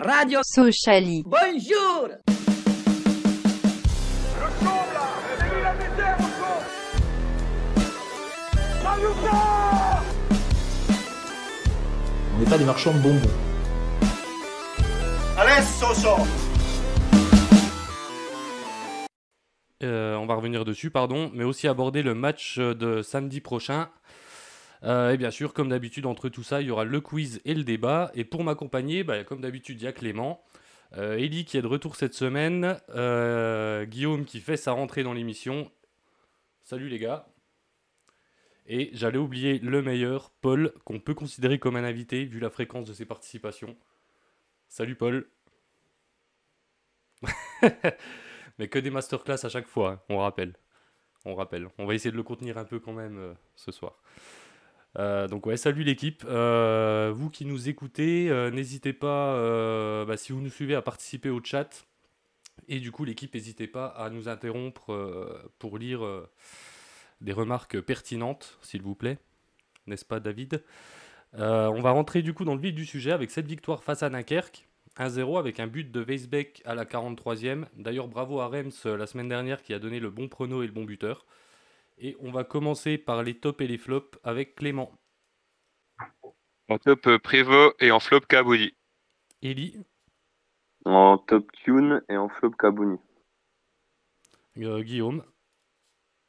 Radio Sociali. Bonjour On n'est pas des marchands de bonbons. Euh, on va revenir dessus, pardon, mais aussi aborder le match de samedi prochain. Euh, et bien sûr, comme d'habitude, entre tout ça, il y aura le quiz et le débat. Et pour m'accompagner, bah, comme d'habitude, il y a Clément, euh, Ellie qui est de retour cette semaine, euh, Guillaume qui fait sa rentrée dans l'émission. Salut les gars. Et j'allais oublier le meilleur, Paul, qu'on peut considérer comme un invité vu la fréquence de ses participations. Salut Paul. Mais que des masterclass à chaque fois, hein, on rappelle. On va essayer de le contenir un peu quand même ce soir. Euh, donc ouais, salut l'équipe. Euh, vous qui nous écoutez, euh, n'hésitez pas, bah, si vous nous suivez, à participer au chat. Et du coup, l'équipe, n'hésitez pas à nous interrompre pour lire des remarques pertinentes, s'il vous plaît. N'est-ce pas, David? On va rentrer du coup dans le vif du sujet avec cette victoire face à Dunkerque. 1-0 avec un but de Weisbeck à la 43e. D'ailleurs, bravo à Rems la semaine dernière qui a donné le bon prono et le bon buteur. Et on va commencer par les tops et les flops avec Clément. En top euh, Prévost et en flop Kaboudi. Eli, En top tune et en flop Kabouni. euh, Guillaume,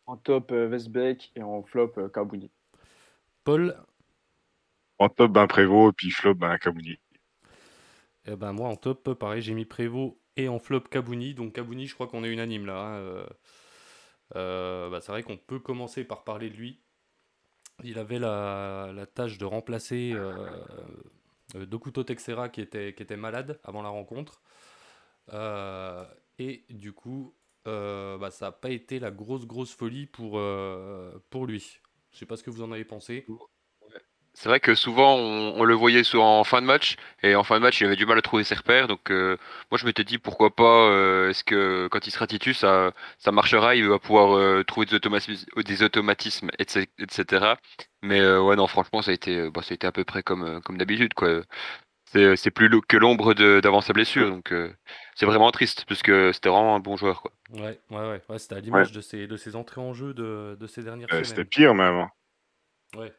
En top euh, Westbeck et en flop euh, Kabouni. Paul, En top, ben Prévost, et puis flop, ben Kabouni. et ben moi en top, pareil, j'ai mis Prévost et en flop Kabouni. Donc Kabouni, je crois qu'on est unanime là. hein, euh, euh, bah, c'est vrai qu'on peut commencer par parler de lui. Il avait la, la tâche de remplacer euh, euh, Dokuto Texera qui était, qui était malade avant la rencontre. Euh, et du coup, euh, bah, ça n'a pas été la grosse grosse folie pour, euh, pour lui. Je sais pas ce que vous en avez pensé. C'est vrai que souvent on, on le voyait en fin de match et en fin de match il avait du mal à trouver ses repères donc euh, moi je m'étais dit pourquoi pas euh, est-ce que quand il sera titu ça ça marchera il va pouvoir euh, trouver des automatismes, des automatismes etc., etc. mais euh, ouais non franchement ça a été bah, ça a été à peu près comme comme d'habitude quoi c'est plus que l'ombre de- d'avant sa blessure donc euh, c'est vraiment triste parce que c'était vraiment un bon joueur quoi Ouais, ouais, ouais, ouais, c'était à l'image de, ses, de ses entrées en jeu de, de ces dernières Euh, C'était semaines. pire même. Ouais.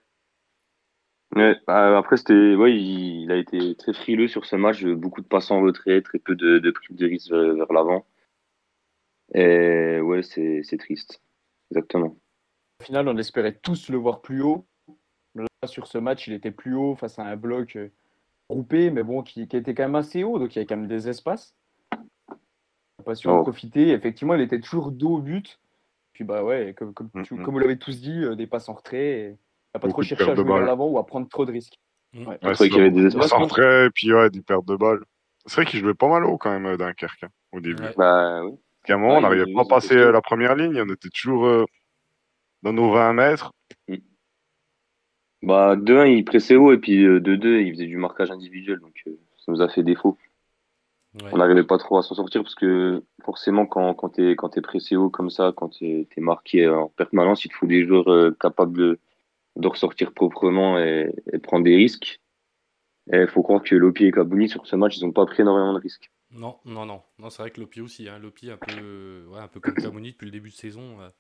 Ouais, bah, après, c'était, ouais, il, il a été très frileux sur ce match, beaucoup de passes en retrait, très peu de, de prises de risque vers, vers l'avant. Et ouais, c'est, c'est triste. Exactement. Au final, on espérait tous le voir plus haut. Là, sur ce match, il était plus haut face à un bloc euh, groupé, mais bon, qui, qui était quand même assez haut, donc il y a quand même des espaces. Pas su en Oh. profiter. Effectivement, il était toujours dos au but. Puis bah ouais, comme, comme, tu- Mhm. comme vous l'avez tous dit, euh, des passes en retrait. Et... Pas trop de cherché à jouer vers l'avant ou à prendre trop de risques. Mm. Ouais. Ouais, c'est vrai qu'il y avait des espaces. et puis ouais, des pertes de balles. C'est vrai qu'il jouait pas mal haut quand même, euh, Dunkerque, hein, au début. Ouais. Bah, oui. Parce qu'à un moment, Ouais, on n'arrivait pas à passer euh, la première ligne, on était toujours euh, dans nos 20 mètres. Bah, 2-1, il pressait haut, et puis euh, 2-2, il faisait du marquage individuel, donc euh, ça nous a fait défaut. Ouais. On n'arrivait pas trop à s'en sortir, parce que forcément, quand, quand t'es, quand t'es pressé haut comme ça, quand t'es, t'es marqué en permanence, il te faut des joueurs euh, capables de, de ressortir proprement et, prendre des risques. Et il faut croire que Lopi et Kabouni, sur ce match, ils n'ont pas pris énormément de risques. Non, non, non, non, c'est vrai que Lopi aussi, hein. Lopi un peu, ouais, un peu comme Kamoni depuis le début de saison. euh,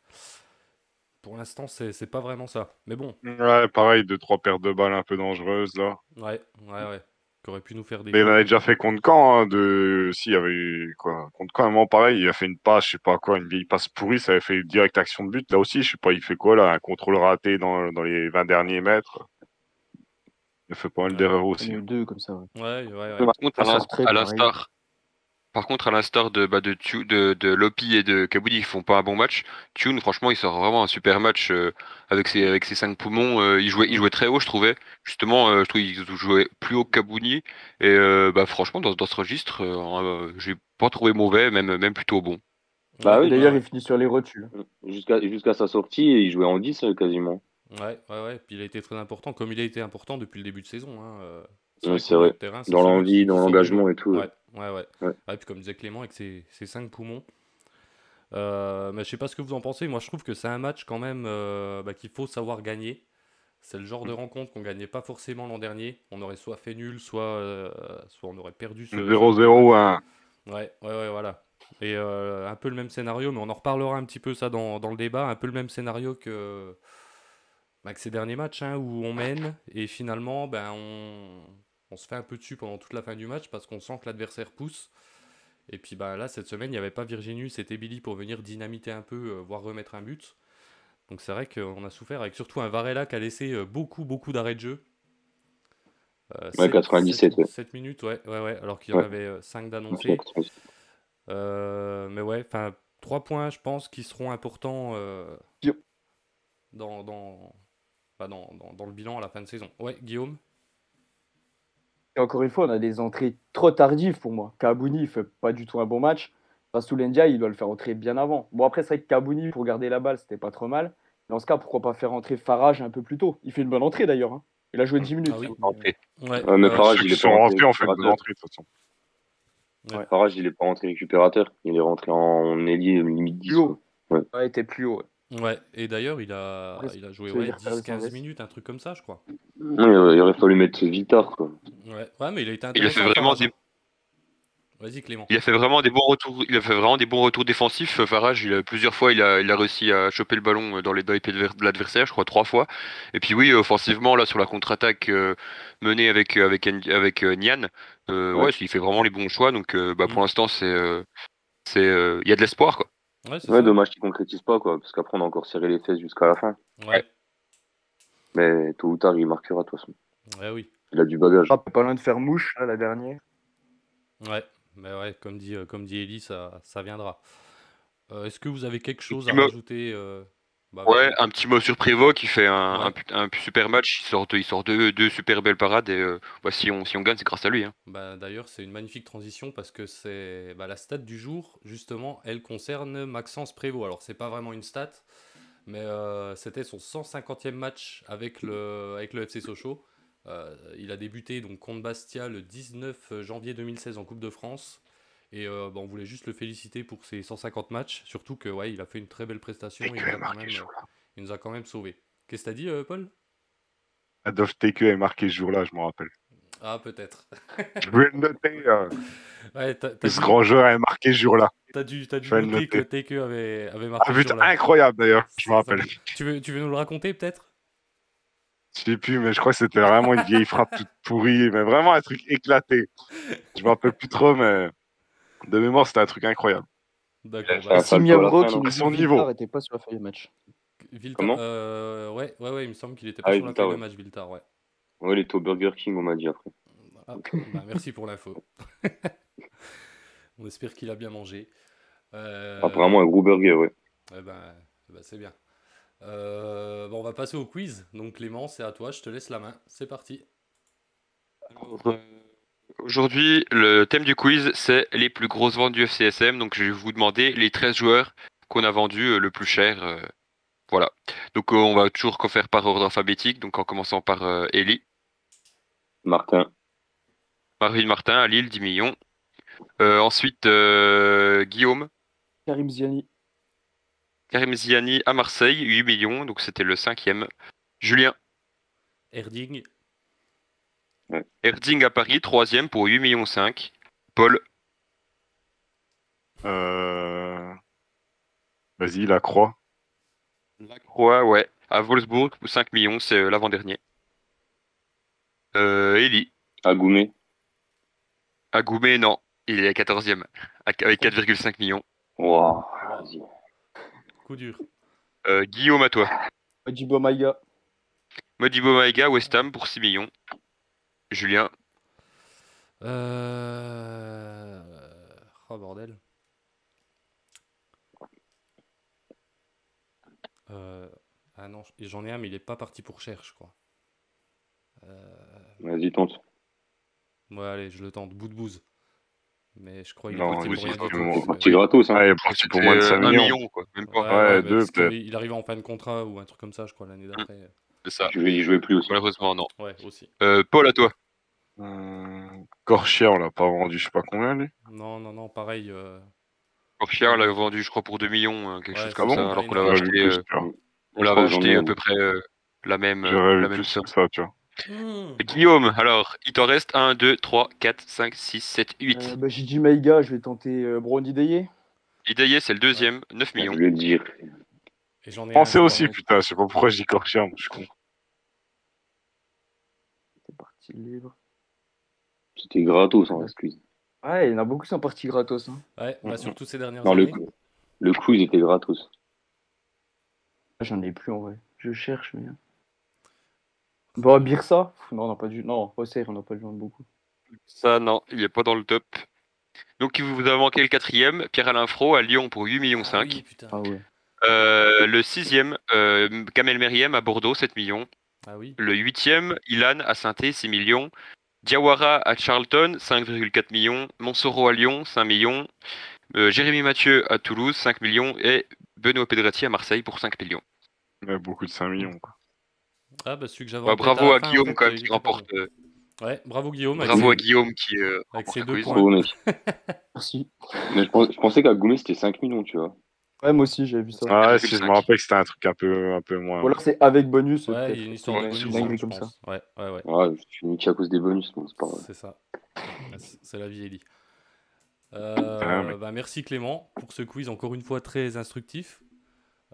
Pour l'instant, c'est pas vraiment ça. Mais bon, Ouais, pareil, deux, trois pertes de balles un peu dangereuses, là. ouais, ouais, ouais. Qui aurait pu nous faire des. Mais il avait déjà fait contre Caen, hein, de... Si, il y avait eu, quoi. Contre Caen, un moment, pareil, il a fait une passe, je sais pas quoi, une vieille passe pourrie, ça avait fait une directe action de but. Là aussi, je sais pas, il fait quoi, là? Un contrôle raté dans, dans les 20 derniers mètres. Il a fait pas mal d'erreurs Il y aussi. en a eu deux comme ça. ouais. Ouais, ouais, ouais. Par contre, à l'instar, par contre, à l'instar de, bah, de, de, de Lopi et de Kaboudi qui font pas un bon match, Tune, franchement, il sort vraiment un super match euh, avec ses, avec ses cinq poumons. euh, il jouait, il jouait très haut, je trouvais. Justement, euh, je trouve qu'il jouait plus haut que Kabouni. Et euh, bah, franchement, dans, dans ce registre, euh, euh, j'ai pas trouvé mauvais, même, même plutôt bon. Bah oui, D'ailleurs, ouais. il finit sur les rotules. Jusqu'à, jusqu'à sa sortie, il jouait en 10 euh, quasiment. Ouais, ouais, ouais. Puis il a été très important, comme il a été important depuis le début de saison. Hein. Ouais, c'est vrai. terrain, Dans l'envie, dans l'engagement et tout. Ouais, ouais, ouais. Ouais. Ouais, puis comme disait Clément, avec ses, ses cinq poumons. Euh, mais je sais pas ce que vous en pensez. Moi, je trouve que c'est un match quand même euh, bah, qu'il faut savoir gagner. c'est le genre de rencontre qu'on gagnait pas forcément l'an dernier. On aurait soit fait nul, soit, euh, soit on aurait perdu ce. 0-0 ou 1. Ouais, ouais, ouais, voilà. Et euh, un peu le même scénario, mais on en reparlera un petit peu ça dans, dans le débat. Un peu le même scénario que, bah, que ces derniers matchs hein, où on mène et finalement ben, on, on se fait un peu dessus pendant toute la fin du match parce qu'on sent que l'adversaire pousse. Et puis bah, là, cette semaine, il n'y avait pas Virginius, c'était Billy pour venir dynamiter un peu, euh, voire remettre un but. Donc c'est vrai qu'on a souffert avec surtout un Varela qui a laissé euh, beaucoup, beaucoup d'arrêts de jeu. Euh, Ouais, 97, ouais. 7 minutes, ouais, ouais, ouais, alors qu'il y en Ouais. avait 5 d'annoncés. Euh, mais ouais, enfin, trois points, je pense, qui seront importants dans, dans, bah, dans, dans, dans le bilan à la fin de saison. Ouais, Guillaume? Et encore une fois, on a des entrées trop tardives pour moi. Kabouni, il fait pas du tout un bon match. Rasulendia, il doit le faire entrer bien avant. Bon, après, c'est vrai que Kabouni, pour garder la balle, c'était pas trop mal. Dans ce cas, pourquoi pas faire entrer Farage un peu plus tôt? Il fait une bonne entrée d'ailleurs. hein. Il a joué 10 minutes. Ah oui. Entrée. Ouais, Ouais, mais euh, Farage, il est pas rentrés ont fait de toute façon. Farage, il est pas rentré récupérateur. Il est rentré en ailier limite 10. Plus haut. quoi. Ouais, il était plus haut. ouais. ouais, et d'ailleurs, il a, il a joué ça veut ouais, dire faire le 10-15 service. minutes, un truc comme ça, je crois. Non, il aurait- il aurait fallu mettre Vitar. Quoi. Ouais, ouais mais il a été Il a fait intéressant, vraiment des. Vas-y, Clément. il a fait vraiment des bons retours. Il a fait vraiment des bons retours défensifs. Farage, il a, plusieurs fois, il a, il a réussi à choper le ballon euh, dans les, pieds de l'adversaire, je crois trois fois. Et puis oui, offensivement, là sur la contre-attaque euh, menée avec euh, avec euh, Nian, euh, ouais, Ouais. il fait vraiment les bons choix. Donc euh, bah, pour Mm. l'instant, c'est euh, c'est euh, il y a de l'espoir quoi. Ouais, dommage qu'il concrétise pas, quoi, parce qu'après, on a encore serré les fesses jusqu'à la fin. Ouais, Mais tôt ou tard, il marquera, de toute façon. ouais, oui. Il a du bagage. Ah, pas loin de faire mouche, là, la dernière. Ouais, mais ouais, comme dit, euh, comme dit Ellie, ça, ça viendra. Euh, Est-ce que vous avez quelque chose à rajouter euh, bah, Ouais, un petit mot sur Prévost qui fait un, Ouais. un super match. Il sort, deux- il sort deux, deux super belles parades et euh, bah, si on si on gagne, c'est grâce à lui. hein. Bah, D'ailleurs, c'est une magnifique transition parce que c'est bah, la stat du jour, justement, elle concerne Maxence Prévost. Alors, c'est pas vraiment une stat, mais euh, c'était son 150e match avec le, avec le FC Sochaux. Euh, il a débuté donc contre Bastia le 19 janvier 2016 en Coupe de France. Et euh, bah, on voulait juste le féliciter pour ses 150 matchs, surtout que ouais, il a fait une très belle prestation. Et Il que nous a quand marqué même, ce jour-là. il nous a quand même sauvés. Qu'est-ce que t'as dit, euh, Paul? Adolphe TQ est marqué ce jour-là, je me rappelle. Ah, peut-être. Je voulais le noter. euh, Ouais, t'as ce dû, grand joueur est marqué ce jour-là. t'as dû, t'as dû vais le noter que noter. TQ avait, avait marqué Un ce but jour-là. incroyable d'ailleurs, je me rappelle. Tu veux, tu veux nous le raconter peut-être? Je sais plus, mais je crois que c'était vraiment une vieille frappe toute pourrie, mais vraiment un truc éclaté. Je me rappelle plus trop, mais de mémoire, c'était un truc incroyable. D'accord. bah, Si qui non nous son niveau. Villar était pas sur la feuille de match. Viltar, Comment? euh, ouais, ouais, ouais, il me semble qu'il était pas Ah, sur la feuille de ouais. match, Viltar, ouais. Ouais, il était au Burger King, on m'a dit après. Ah, bah, merci pour l'info. On espère qu'il a bien mangé. Euh, Apparemment, un gros burger, ouais. eh ben, eh ben, c'est bien. Euh, bon, on va passer au quiz. Donc Clément, c'est à toi, je te laisse la main. C'est parti. Alors, euh, Aujourd'hui, le thème du quiz, c'est les plus grosses ventes du FCSM. Donc, je vais vous demander les 13 joueurs qu'on a vendus euh, le plus cher. voilà. Donc, on va toujours faire par ordre alphabétique. Donc, en commençant par Eli. Martin, Marvin Martin à Lille, 10 millions. Euh, ensuite, euh, Guillaume. Karim Ziani. Karim Ziani à Marseille, 8 millions. Donc, c'était le cinquième. Julien. Erding, Erding à Paris, troisième pour 8 millions 5. Paul. Euh... Vas-y, la croix. Lacroix, ouais. À Wolfsburg, pour 5 millions, c'est euh, l'avant-dernier. Euh, Eli. Agoumé, À Goumet, non. Il est 14e. Avec 4,5 millions. Wow, vas-y. Coup dur. Euh, Guillaume à toi. Ojibo Maïga. Modibo Maïga, West Ham pour 6 millions. Julien. Euh... Oh bordel. Euh, Ah non, j'en ai un, mais il est pas parti pour cher, je crois. Euh, Vas-y, tente. Ouais, allez, je le tente. Bout de bouse. Mais je crois qu'il est parti il pour est rien. C'est gratos, hein. Ah, il est parti pour moins de 5 C'était, euh, millions. un million, quoi. Ouais, Ouais, deux, il arrive en fin de contrat ou un truc comme ça, je crois, l'année d'après. C'est ça. Je vais y jouer plus aussi. Malheureusement, non. Ouais, aussi. Euh, Paul à toi. Euh... Corchia, on l'a pas vendu, je sais pas combien, lui. Non, non, non, pareil. euh, Corchia, on l'a vendu, je crois, pour 2 millions, hein, quelque Ouais, chose c'est comme ça, ça, bon, alors qu'on l'avait acheté, plus, euh, on l'avait acheté à peu près euh, la même, euh, la même plus somme. ça, tu vois. Hmm. Guillaume, alors, il t'en reste 1, 2, 3, 4, 5, 6, 7, 8. Euh, bah, J'ai dit Maïga, je vais tenter euh, Brody. Idaye, c'est le deuxième, 9 Je millions. vais le dire. Et j'en ai Pensez un, aussi, putain, je sais pas pourquoi je dis Corchia, moi, je suis con. C'est parti libre. C'était gratos en excuse. Ouais, il y en a beaucoup qui sont partis gratos. Hein. Ouais, bah, surtout ces dernières Non, le, années. le coup, il était gratos. J'en ai plus en vrai. Je cherche, mais. Bon, Birsa Non, on n'a pas dû. Non, Auxerre, on n'a pas dû vendre beaucoup. Ça, non, il est pas dans le top. Donc, il vous a manqué le quatrième, Pierre-Alain Fro à Lyon pour 8 millions Ah 5. oui, putain. Ah ouais. Euh, le sixième, euh, Kamel Meriem à Bordeaux, 7 millions. Ah oui. Le huitième, Ilan à saint 6 millions. Diawara à Charlton, 5,4 millions. Monsoro à Lyon, 5 millions. Euh, Jérémy Mathieu à Toulouse, 5 millions. Et Benoît Pedretti à Marseille pour 5 millions. Beaucoup de 5 millions, quoi. Ah bah celui que j'avais tête bravo à fin, en Guillaume fait, quand même il qui remporte. Euh. Ouais, bravo Guillaume. avec bravo ses- à Guillaume qui euh, Avec ses deux quiz. points. Bravo, mec. Merci. Mais je, pensais qu'à Goumé, c'était 5 millions, tu vois. Ouais, moi aussi, j'avais vu ça. Ah ouais, 1,5. si je me rappelle que c'était un truc un peu, un peu moins. Ou alors c'est avec bonus. Ouais, il y a une histoire de Ouais, bonus, comme ça. Ouais, ouais, ouais. Ouais, je suis niqué à cause des bonus, bon, c'est pas grave. C'est ça. C'est la vie, Ellie. Euh, Ah, mais- bah, merci Clément pour ce quiz encore une fois très instructif.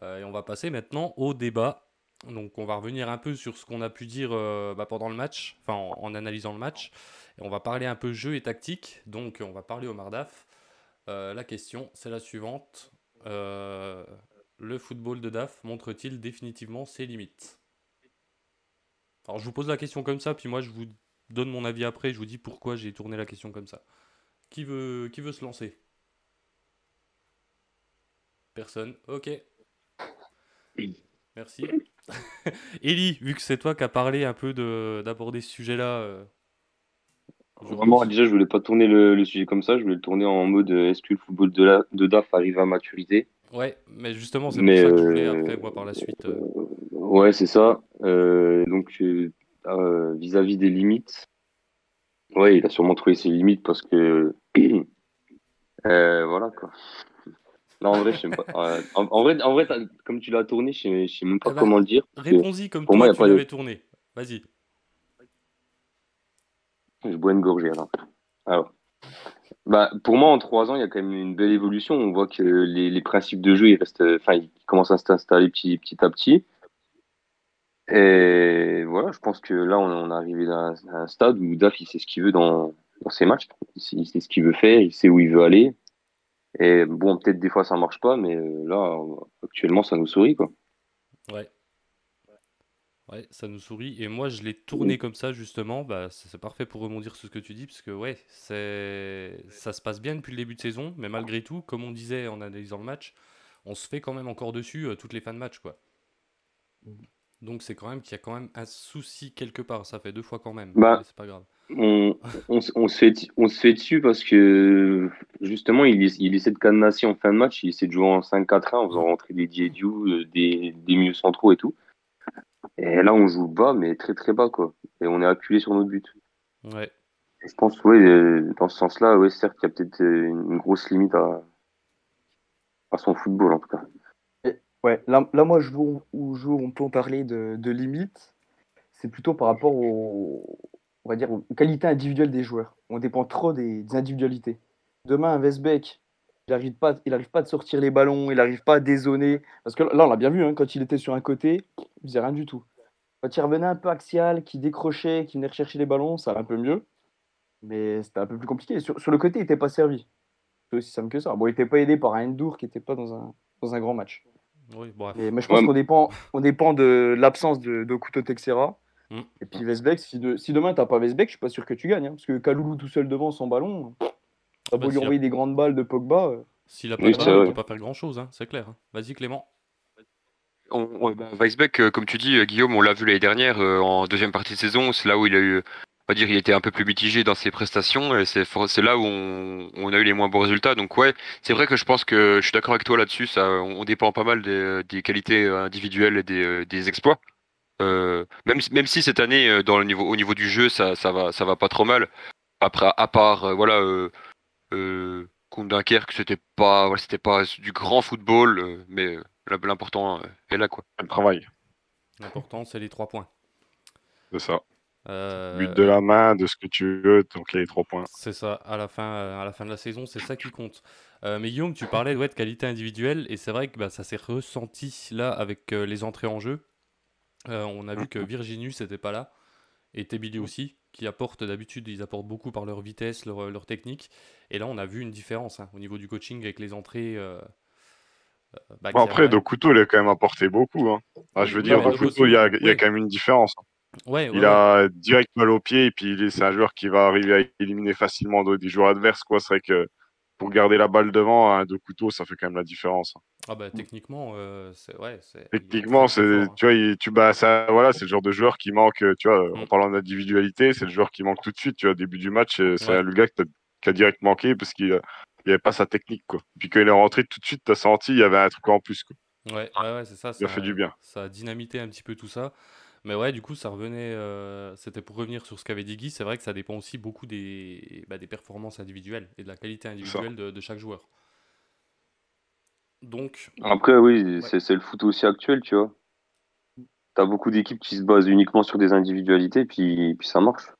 Euh, et on va passer maintenant au débat. Donc on va revenir un peu sur ce qu'on a pu dire euh, bah, pendant le match, enfin en, analysant le match. Et on va parler un peu jeu et tactique. Donc on va parler au Mardaf. Euh, la question, c'est la suivante. Euh, le football de DAF montre-t-il définitivement ses limites? Alors je vous pose la question comme ça, puis moi je vous donne mon avis après, je vous dis pourquoi j'ai tourné la question comme ça. Qui veut, qui veut se lancer? Personne? Ok. Merci. Ellie, vu que c'est toi qui as parlé un peu de- d'aborder ce sujet-là. euh. Vraiment, déjà, je voulais pas tourner le, le sujet comme ça, je voulais le tourner en mode euh, est-ce que le football de, la, de DAF arrive à maturité? Ouais, mais justement, c'est pour ça que je voulais euh, après, moi, par la suite. euh, Ouais, c'est ça. Euh, donc, euh, euh, vis-à-vis des limites, ouais, il a sûrement trouvé ses limites parce que. euh, voilà, quoi. Non, en vrai, je sais pas. Euh, en, en vrai, en vrai t'as- comme tu l'as tourné, je sais, je sais même pas Eh ben, comment le dire. Réponds-y comme pour toi, moi, tu de- l'avais tourné. Vas-y. Je bois une gorgée, alors. Alors. Bah, pour moi, en trois ans, il y a quand même une belle évolution. On voit que les, les principes de jeu, ils restent, enfin, ils commencent à s'installer petit, petit à petit. Et voilà, je pense que là, on, est arrivé à un, à un stade où Daf, il sait ce qu'il veut dans, dans ses matchs. Il sait, il sait ce qu'il veut faire, il sait où il veut aller. Et bon, peut-être des fois, ça marche pas, mais euh, là, actuellement, ça nous sourit, quoi. Ouais. Ouais, ça nous sourit. Et moi, je l'ai tourné comme ça, justement. Bah, c'est parfait pour rebondir sur ce que tu dis, parce que, ouais, c'est... ça se passe bien depuis le début de saison, mais malgré tout, comme on disait en analysant le match, on se fait quand même encore dessus euh, toutes les fins de match, quoi. Donc, c'est quand même qu'il y a quand même un souci quelque part. Ça fait deux fois quand même. Bah, c'est pas grave. on, on, se- on se fait, on se fait dessus parce que justement, il, essa- il essaie de cadenasser en fin de match, il essaie de jouer en 5-4-1 en faisant rentrer des Diediou, euh, des, des milieux centraux et tout. Et là, on joue bas, mais très très bas, quoi. Et on est appuyé sur notre but. Ouais. Et je pense, ouais, euh, dans ce sens-là, ouais, certes, il y a peut-être euh, une grosse limite à, à son football, en tout cas. Ouais, là, moi, je veux, où on peut en parler de, de limites. C'est plutôt par rapport aux, on va dire, aux qualités individuelles des joueurs. On dépend trop des, individualités. Demain, un Westbeck, il n'arrive pas, il arrive pas sortir les ballons, il n'arrive pas à dézoner. Parce que là, on l'a bien vu, hein, quand il était sur un côté, il faisait rien du tout. Quand il revenait un peu axial, qui décrochait, qui venait rechercher les ballons, ça allait un peu mieux. Mais c'était un peu plus compliqué. Sur, sur le côté, il n'était pas servi. C'est aussi simple que ça. Bon, il n'était pas aidé par un Endur qui n'était pas dans un, dans un grand match. Oui, bref. Mais moi, je pense Ouais. qu'on dépend, on dépend de l'absence de, de Couteau Texera. Mm. Et puis Vesbeck, si, de- si demain t'as pas Vesbeck, je suis pas sûr que tu gagnes. hein, parce que Kaloulou tout seul devant sans ballon, t'as bah, beau lui y a- envoyer des grandes balles de Pogba. euh, S'il a pas Oui, de peut pas faire grand-chose, hein, c'est clair. hein. Vas-y, Clément. On, on- bah, Weisbeck, euh, comme tu dis, euh, Guillaume, on l'a vu l'année dernière euh, en deuxième partie de saison. C'est là où il a eu, on va dire, il était un peu plus mitigé dans ses prestations. Et c'est là où on, on a eu les moins bons résultats. Donc ouais, c'est vrai que je pense que je suis d'accord avec toi là-dessus. Ça, on, dépend pas mal des, des qualités euh, individuelles et des, euh, des exploits. Euh, même, si- même si cette année, dans le niveau, au niveau du jeu, ça, ça va, ça va pas trop mal. Après, à part, euh, voilà, euh, euh, contre Dunkerque, c'était pas, voilà, c'était pas du grand football, mais l'important est là, quoi. Le travail. L'important, c'est les trois points. C'est ça. Euh, But de la main, de ce que tu veux, donc les trois points. C'est ça, à la fin, euh, à la fin de la saison, c'est ça qui compte. Euh, mais Guillaume, tu parlais ouais, de qualité individuelle, et c'est vrai que bah, ça s'est ressenti là avec euh, les entrées en jeu. On a vu que Virginus n'était pas là, et Tebili aussi, qui apportent d'habitude, ils apportent beaucoup par leur vitesse, leur, leur technique. Et là, on a vu une différence hein, au niveau du coaching avec les entrées. bah, Bon, après, a- Dokuto, il a quand même apporté beaucoup. Hein. Ah, je veux dire, Dokuto, il y a, il y a oui. quand même une différence. Ouais, ouais, Il ouais. a direct mal au pied et puis c'est un joueur qui va arriver à éliminer facilement de- des joueurs adverses. quoi. C'est vrai que pour garder la balle devant, un deux couteaux, ça fait quand même la différence. Ah bah techniquement, euh, c'est ouais, Techniquement, c'est hein. tu vois, il- tu bah ça voilà, c'est le genre de joueur qui manque. euh, Tu vois, Mm. en parlant d'individualité, c'est le joueur qui manque tout de suite. Tu vois, début du match, euh, c'est le gars que qui a direct manqué parce qu'il il avait pas sa technique quoi. Puis quand il est rentré tout de suite, t'as senti il y avait un truc en plus. Quoi. Ouais, ouais, ouais, c'est ça. Il a ça fait du bien. Ça a dynamité un petit peu tout ça. Mais ouais, du coup, ça revenait. euh, C'était pour revenir sur ce qu'avait dit Guy. C'est vrai que ça dépend aussi beaucoup des, bah, des performances individuelles et de la qualité individuelle de, de chaque joueur. Donc, Après, oui, c'est c'est le foot aussi actuel, tu vois. T'as beaucoup d'équipes qui se basent uniquement sur des individualités, puis, puis ça marche.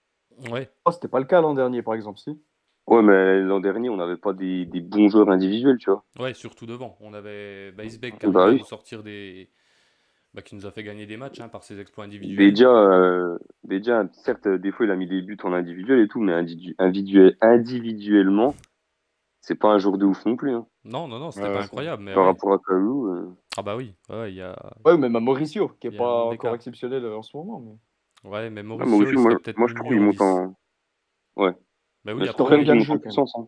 ouais, Oh, c'était pas le cas l'an dernier, par exemple, si. Ouais, mais l'an dernier, on n'avait pas des, des bons joueurs individuels, tu vois. ouais, surtout devant. On avait Baisbeck qui Bah arrivait à oui. sortir des. Bah, qui nous a fait gagner des matchs hein, par ses exploits individuels. Bédia, euh, Bédia, certes, des fois, il a mis des buts en individuel et tout, mais individu- individuel, individuellement, c'est pas un joueur de ouf non plus. hein. Non, non, non, c'était Ouais, pas incroyable. Mais Par ouais. rapport à Kalou, euh, Ah bah oui, ouais, il y a. Ouais, ou même à Mauricio, qui est Il pas encore exceptionnel euh, en ce moment. Mais... Ouais, mais ah, Mauricio, il moi, serait peut-être moi, je trouve qu'il monte 10. en, Bah mais oui, après, gagne monte en puissance. hein.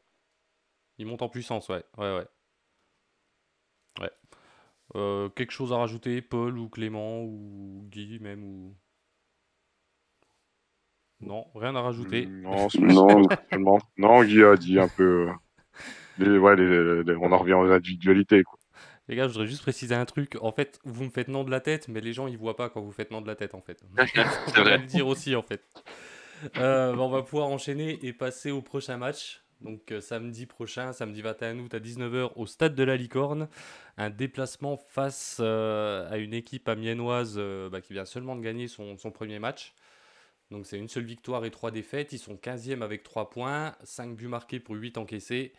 il monte en puissance, ouais, ouais, ouais. Ouais. Euh, quelque chose à rajouter, Paul ou Clément ou Guy même ou... Non, rien à rajouter. Non, c'est Non. spécialement. Non, Guy a dit un peu. euh, les- ouais, les- les- on en revient aux individualités. Quoi. Les gars, je voudrais juste préciser un truc. En fait, vous me faites non de la tête, mais les gens ils voient pas quand vous faites non de la tête en fait. C'est vrai. le dire aussi en fait. Euh, bah, on va pouvoir enchaîner et passer au prochain match. Donc euh, samedi prochain, samedi 21 août à 19h au stade de la Licorne. Un déplacement face euh, à une équipe amiénoise euh, bah, qui vient seulement de gagner son, premier match. Donc c'est une seule victoire et trois défaites. Ils sont 15e avec 3 points, 5 buts marqués pour 8 encaissés.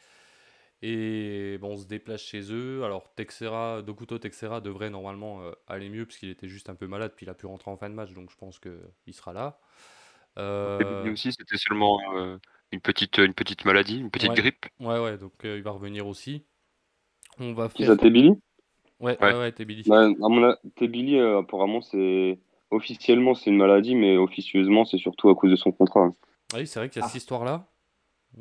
Et bon, on se déplace chez eux. Alors Texera, Dokuto Texera devrait normalement aller mieux puisqu'il était juste un peu malade, puis il a pu rentrer en fin de match, donc je pense qu'il sera là. Euh, aussi, c'était seulement une petite, une petite maladie, une petite Ouais. grippe. Ouais, ouais, donc euh, il va revenir aussi. On va faire. ça, Tebili Ouais, Ouais. ouais, ouais, Tebili. Bah, euh, apparemment, c'est officiellement c'est une maladie, mais officieusement, c'est surtout à cause de son contrat. hein. Ah oui, c'est vrai qu'il y a Ah. cette histoire-là.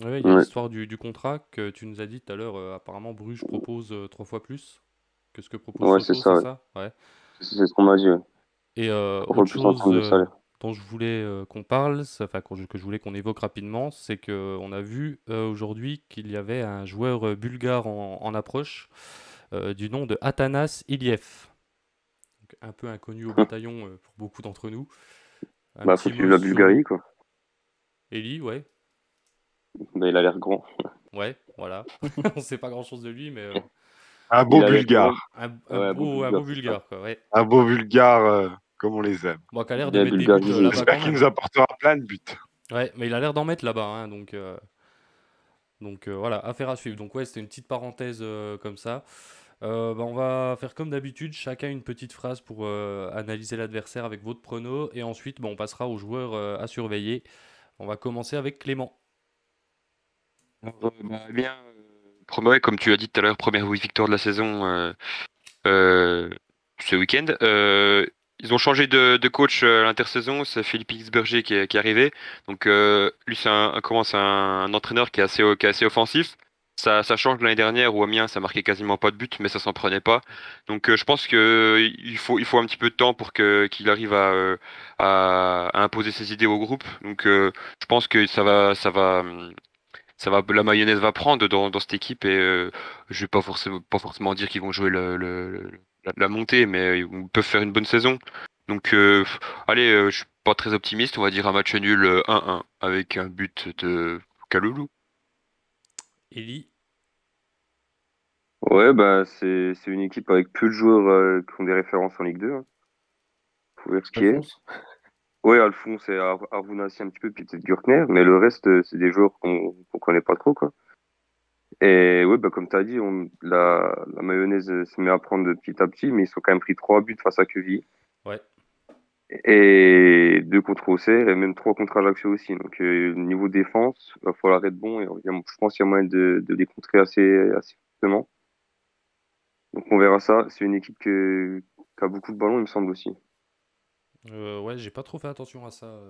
Ouais, il y a Ouais. l'histoire du, du contrat que tu nous as dit tout à l'heure. euh, apparemment, Bruges propose euh, trois fois plus que ce que propose Ouais, Sochaux, c'est ça, ouais. ça? Ouais. C'est ce qu'on m'a dit. ouais. Et euh, Trois fois autre chose dont je voulais euh, qu'on parle, c'est- enfin qu'on- que je voulais qu'on évoque rapidement, c'est que on a vu euh, aujourd'hui qu'il y avait un joueur euh, bulgare en, en approche euh, du nom de Atanas Iliev. Donc, un peu inconnu au bataillon euh, pour beaucoup d'entre nous. Un Bah, faut suivre la Bulgarie, quoi. Eli, ouais. Bah, il a l'air grand. Ouais, voilà. on sait pas grand-chose de lui, mais euh, Un beau bulgare. un, un Ouais, un beau un Bulgare, beau quoi, ouais. Un beau bulgare euh, comme on les aime. Bon, qui a l'air Il de a mettre des buts bulgarisé. euh, là-bas J'espère quand qu'il nous apportera plein de buts. Ouais, mais il a l'air d'en mettre là-bas, hein, donc, euh, donc euh, voilà, affaire à suivre. Donc ouais, c'était une petite parenthèse euh, comme ça. Euh, bah, on va faire comme d'habitude, chacun une petite phrase pour euh, analyser l'adversaire avec votre prono, et ensuite bah, on passera aux joueurs euh, à surveiller. On va commencer avec Clément. Euh, bah, eh bien, euh, Promo, comme tu as dit tout à l'heure, première victoire de la saison euh, euh, ce week-end. Euh, ils ont changé de, coach euh, à l'intersaison, c'est Philippe Xberger qui est, arrivé. Donc euh, lui, c'est un, un- entraîneur qui est assez, qui est assez offensif. Ça, change de l'année dernière où Amiens, ça marquait quasiment pas de but, mais ça s'en prenait pas. Donc euh, je pense que il faut, il faut un petit peu de temps pour que qu'il arrive à, à, imposer ses idées au groupe. Donc je pense que ça va, ça va, ça va, la mayonnaise va prendre dans, dans cette équipe et euh, je vais pas forcément, pas forcément dire qu'ils vont jouer le- la, montée, mais ils peuvent faire une bonne saison. Donc, euh, allez, euh, je suis pas très optimiste. On va dire un match nul euh, 1-1 avec un but de Kaloulou. Eli, Ouais, bah, c'est c'est une équipe avec peu de joueurs euh, qui ont des références en Ligue 2. hein. découvrir ce qui est. Ouais, Alphonse et Ar- Arvounassi un petit peu, puis peut-être Gürtner, mais le reste, euh, c'est des joueurs qu'on qu'on connaît pas trop, quoi. Et ouais, bah, comme tu as dit, on, la, la mayonnaise euh, se met à prendre de petit à petit, mais ils sont quand même pris trois buts face à Quevilly. Ouais. Et deux contre Auxerre, et même trois contre Ajaccio aussi. Donc, euh, niveau défense, il va falloir être bon, et je pense qu'il y a moyen de, de les contrer assez, assez fortement. Donc, on verra ça. C'est une équipe que- qui a beaucoup de ballons, il me semble aussi. Euh, ouais, j'ai pas trop fait attention à ça.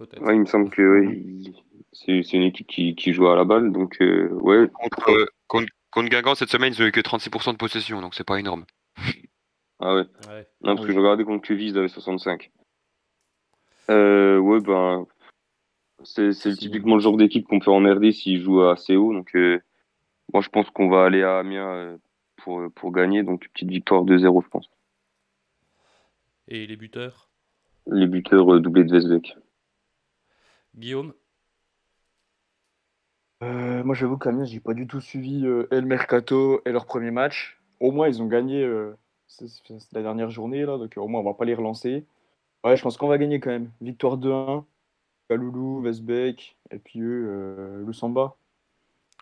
Peut-être. Ouais, il me semble que ouais, il- c'est c'est une équipe qui, qui joue à la balle, donc euh, ouais, Contre, euh, contre, contre Guingamp, cette semaine, ils ont eu que 36% de possession, donc c'est pas énorme. ah ouais. Ouais. Non, parce que je regardais contre Quevilly, ils avaient 65. Euh, ouais, ben, c'est c'est typiquement le genre d'équipe qu'on peut emmerder s'ils jouent assez haut, donc euh, moi je pense qu'on va aller à Amiens pour, pour gagner, donc petite victoire 2-0, je pense. Et les buteurs? Les buteurs doublés de Vesbeck. Guillaume Euh, moi, j'avoue qu'Amiens, j'ai pas du tout suivi euh, El Mercato et leur premier match. Au moins, ils ont gagné euh, c'est c'est la dernière journée, là, donc euh, au moins, on va pas les relancer. Ouais, je pense qu'on va gagner quand même. Victoire 2-1. Kaloulou, Vesbeck, et puis eux, euh, Lusamba.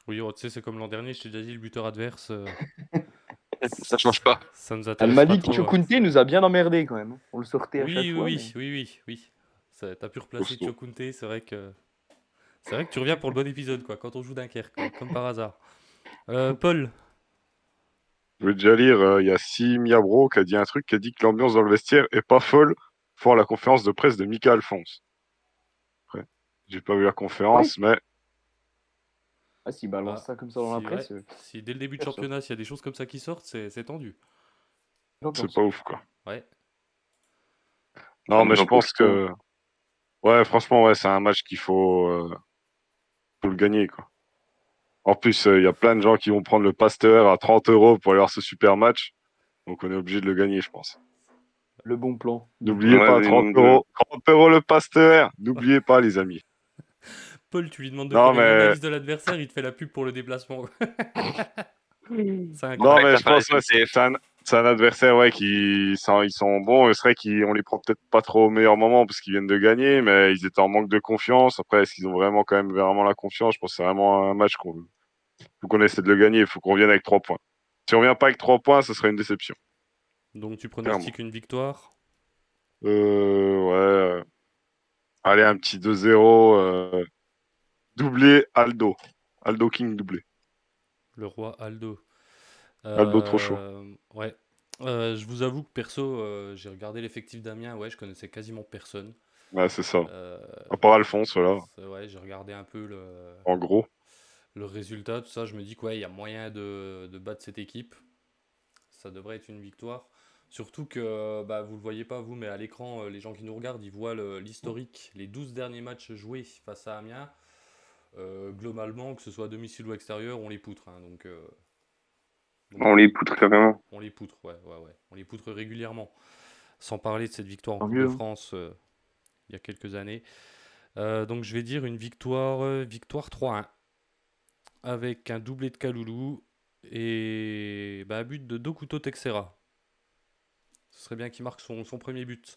Oui, oh, tu sais, c'est comme l'an dernier, je t'ai déjà dit, le buteur adverse, euh, Ça change pas. ça nous intéresse El pas Malik trop, hein. Chokunte nous a bien emmerdé quand même. On le sortait à Oui, chaque oui, fois. oui, mais- oui, oui, oui. T'as pu replacer. Chokunte, c'est vrai que c'est vrai que tu reviens pour le bon épisode, quoi, quand on joue Dunkerque, quoi, comme par hasard. Euh, Paul, Je veux déjà lire, euh, il y a Si Miabro qui a dit un truc, qui a dit que l'ambiance dans le vestiaire est pas folle pour la conférence de presse de Mika Alphonse. Après, j'ai pas vu la conférence, mais Ah, s'ils balancent Bah, ça comme ça dans la presse, ouais. euh, si dès le début de championnat, s'il y a des choses comme ça qui sortent, c'est tendu. c'est pas ouf, quoi. Ouais. Non, mais je pense pense que, ouais, franchement, ouais, c'est un match qu'il faut, euh, faut le gagner, quoi. En plus, euh, il y a plein de gens qui vont prendre le Pasteur à 30 euros pour aller voir ce super match. Donc, on est obligé de le gagner, je pense. Le bon plan. N'oubliez Ouais, pas, mais 30 nombre de- euros, 30 euros le Pasteur. N'oubliez pas, les amis. Paul, tu lui demandes de Non, faire une mais- analyse de l'adversaire, il te fait la pub pour le déplacement. c'est un Non, mais je pense que c'est un, c'est un adversaire ouais, qui sont, ils sont bons. C'est vrai qu'on les prend peut-être pas trop au meilleur moment parce qu'ils viennent de gagner, mais ils étaient en manque de confiance. Après, est-ce qu'ils ont vraiment quand même vraiment la confiance? Je pense que c'est vraiment un match qu'on faut qu'on essaie de le gagner. Il faut qu'on revienne avec trois points. Si on revient pas avec trois points, ce serait une déception. Donc tu pronostiques une victoire? Euh, ouais. euh, Allez, un petit 2-0. euh, doublé Aldo. Aldo King doublé. Le roi Aldo. Aldo trop chaud. Euh, Ouais. Euh, je vous avoue que perso, euh, j'ai regardé l'effectif d'Amiens, ouais, je connaissais quasiment personne. Ouais, c'est ça. À part Alphonse, voilà. ouais, j'ai regardé un peu le, En gros. le résultat, tout ça, je me dis qu'il y a moyen de, de battre cette équipe. Ça devrait être une victoire. Surtout que, bah, vous le voyez pas vous, mais à l'écran, les gens qui nous regardent, ils voient le- l'historique, les 12 derniers matchs joués face à Amiens. Euh, globalement, que ce soit à domicile ou extérieur, on les poutre. hein, donc, euh, donc, On les poutre on les poutre, ouais, ouais, ouais. On les poutre régulièrement. Sans parler de cette victoire en Coupe de. France euh, il y a quelques années. Euh, donc je vais dire une victoire, euh, victoire 3-1. Avec un doublé de Kaloulou et bah, un but de Dokuto Texera. Ce serait bien qu'il marque son, son premier but.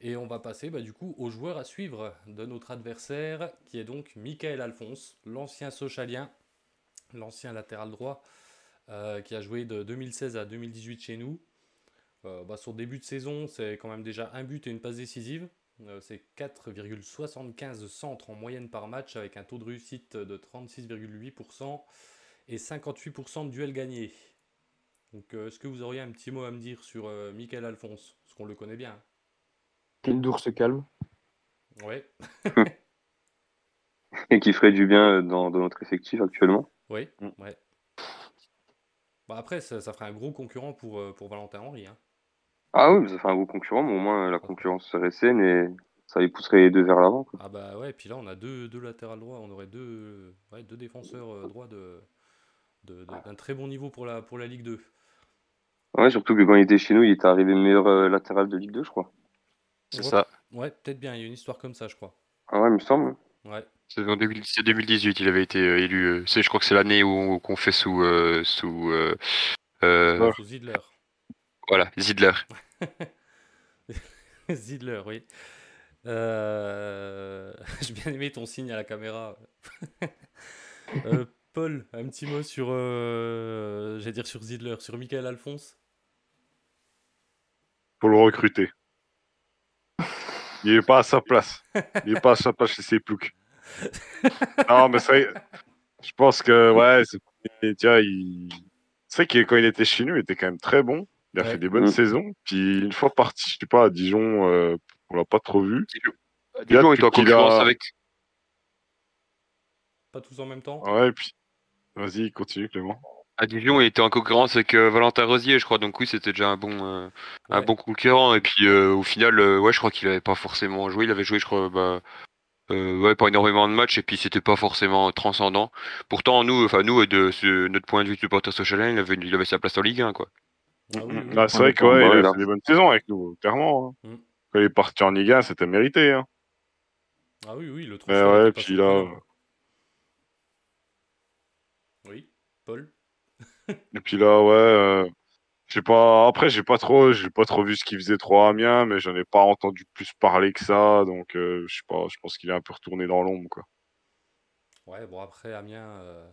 Et on va passer bah, du coup au joueur à suivre de notre adversaire, qui est donc Michael Alphonse, l'ancien Sochalien, l'ancien latéral droit, euh, qui a joué de 2016 à 2018 chez nous. Euh, bah, son début de saison, c'est quand même déjà un but et une passe décisive. Euh, c'est 4,75 centres en moyenne par match avec un taux de réussite de 36,8% et 58% de duels gagnés. Donc, euh, est-ce que vous auriez un petit mot à me dire sur euh, Michael Alphonse? Parce qu'on le connaît bien. hein. Kendour se calme. Ouais, Et qui ferait du bien dans, dans notre effectif actuellement. oui, Mm. ouais. Bah, après, ça, ça ferait un gros concurrent pour, euh, pour Valentin Henry. hein. Ah oui, mais ça fait un gros concurrent, mais au moins la concurrence serait saine et ça les pousserait les deux vers l'avant. quoi. Ah bah ouais, puis là on a deux, deux latérales droits, on aurait deux, ouais, deux défenseurs euh, droits de, de- de- d'un très bon niveau pour la, pour la Ligue 2. Ouais, surtout que quand il était chez nous, il était arrivé meilleur euh, latéral de Ligue 2, je crois. C'est Ouais. ça. Ouais, peut-être bien, il y a une histoire comme ça, je crois. Ah ouais, il me semble. Ouais, C'est en 2000 c'est 2018, il avait été euh, élu. euh, c'est, je crois que c'est l'année où qu'on fait sous euh, sous euh, euh, Ouais. sous Zidler. voilà Zidler. Zidler, oui. Euh, J'ai bien aimé ton signe à la caméra. Euh, Paul, un petit mot sur, euh, j'allais dire sur Zidler, sur Michael Alphonse. Pour le recruter. Il est pas à sa place. Il est pas à sa place chez ses ploucs. Non, mais c'est vrai, Je pense que, ouais, c'est vois, il... c'est vrai que quand il était chez nous, il était quand même très bon. Il a Ouais. fait des bonnes Mm. saisons. Puis une fois parti, je sais pas, à Dijon, euh, on l'a pas trop vu. Dijon est en a- concurrence avec. Pas tous en même temps. Ouais, puis vas-y, continue Clément. À Dijon, il était en concurrence avec euh, Valentin Rosier, je crois. Donc oui, c'était déjà un bon, euh, un bon concurrent. Et puis euh, au final, euh, ouais, je crois qu'il avait pas forcément joué. Il avait joué, je crois, bah, euh, ouais, pas énormément de matchs. Et puis c'était pas forcément transcendant. Pourtant, nous, enfin nous, de ce- notre point de vue de supporter social, il avait, il avait sa place en Ligue 1, quoi. Ah oui, oui. Ah, c'est On vrai que ouais, il a fait des bonnes saisons avec nous, clairement. hein. Mm. Quand il est parti en Ligue 1, c'était mérité. Hein. Ah oui, oui, le transfert ouais, puis là. Oui, Paul. et puis là, ouais, euh, je sais pas. Après, j'ai pas trop, j'ai pas trop vu ce qu'il faisait trop à Amiens, mais j'en ai pas entendu plus parler que ça, donc euh, je sais pas. Je pense qu'il est un peu retourné dans l'ombre, quoi. Ouais, bon après Amiens, euh,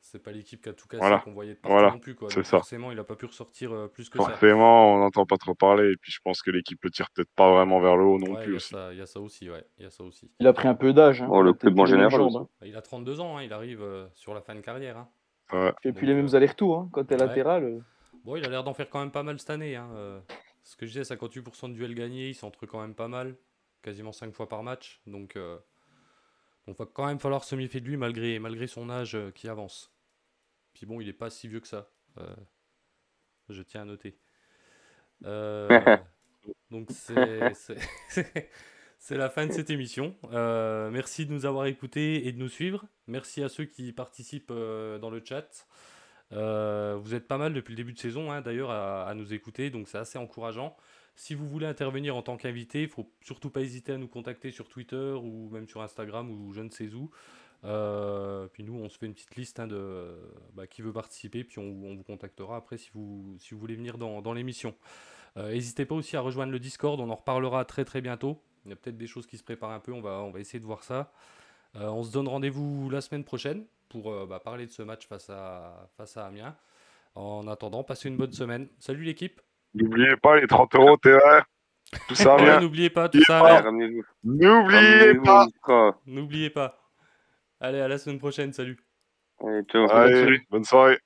c'est pas l'équipe qui a tout cassé Voilà. qu'on voyait de partout Voilà, non plus quoi. c'est Donc ça. forcément, il a pas pu ressortir euh, plus que ça. Forcément, on n'entend pas trop parler, et puis je pense que l'équipe le tire peut-être pas vraiment vers le haut non Ouais, plus y a aussi. ça, il y a ça aussi, ouais, il y a ça aussi. Il a pris un peu d'âge. Hein. Oh, le Il a club en général hein. Il a 32 ans, hein, il arrive euh, sur la fin de carrière. hein. Ouais. Plus Donc, les mêmes euh, allers-retours. Hein. Quand t'es ouais. latéral, euh, Bon, il a l'air d'en faire quand même pas mal cette année. Hein. euh. ce que je disais, 58% de duels gagnés, il s'entre quand même pas mal, quasiment 5 fois par match. Donc, euh, donc va quand même falloir se méfier de lui malgré, malgré son âge euh, qui avance. Puis bon, il est pas si vieux que ça. euh, je tiens à noter. Donc c'est c'est- c'est la fin de cette émission. Euh, merci de nous avoir écoutés et de nous suivre. Merci à ceux qui participent euh, dans le chat. Euh, vous êtes pas mal depuis le début de saison, hein, d'ailleurs, à, nous écouter, donc c'est assez encourageant. Si vous voulez intervenir en tant qu'invité, il faut surtout pas hésiter à nous contacter sur Twitter ou même sur Instagram ou je ne sais où. Euh, puis nous, on se fait une petite liste hein, de bah, qui veut participer, puis on, vous contactera après si vous, si vous voulez venir dans, l'émission. Euh, N'hésitez pas aussi à rejoindre le Discord, on en reparlera très très bientôt. Il y a peut-être des choses qui se préparent un peu, on va, on va essayer de voir ça. Euh, on se donne rendez-vous la semaine prochaine pour euh, bah, parler de ce match face à, face à Amiens. En attendant, passez une bonne semaine. Salut l'équipe. N'oubliez pas les 30 euros TR. Tout ça Ouais. N'oubliez pas tout ça. N'oubliez pas. N'oubliez pas. Allez, à la semaine prochaine. Salut. Allez, ciao. Allez, bonne soirée.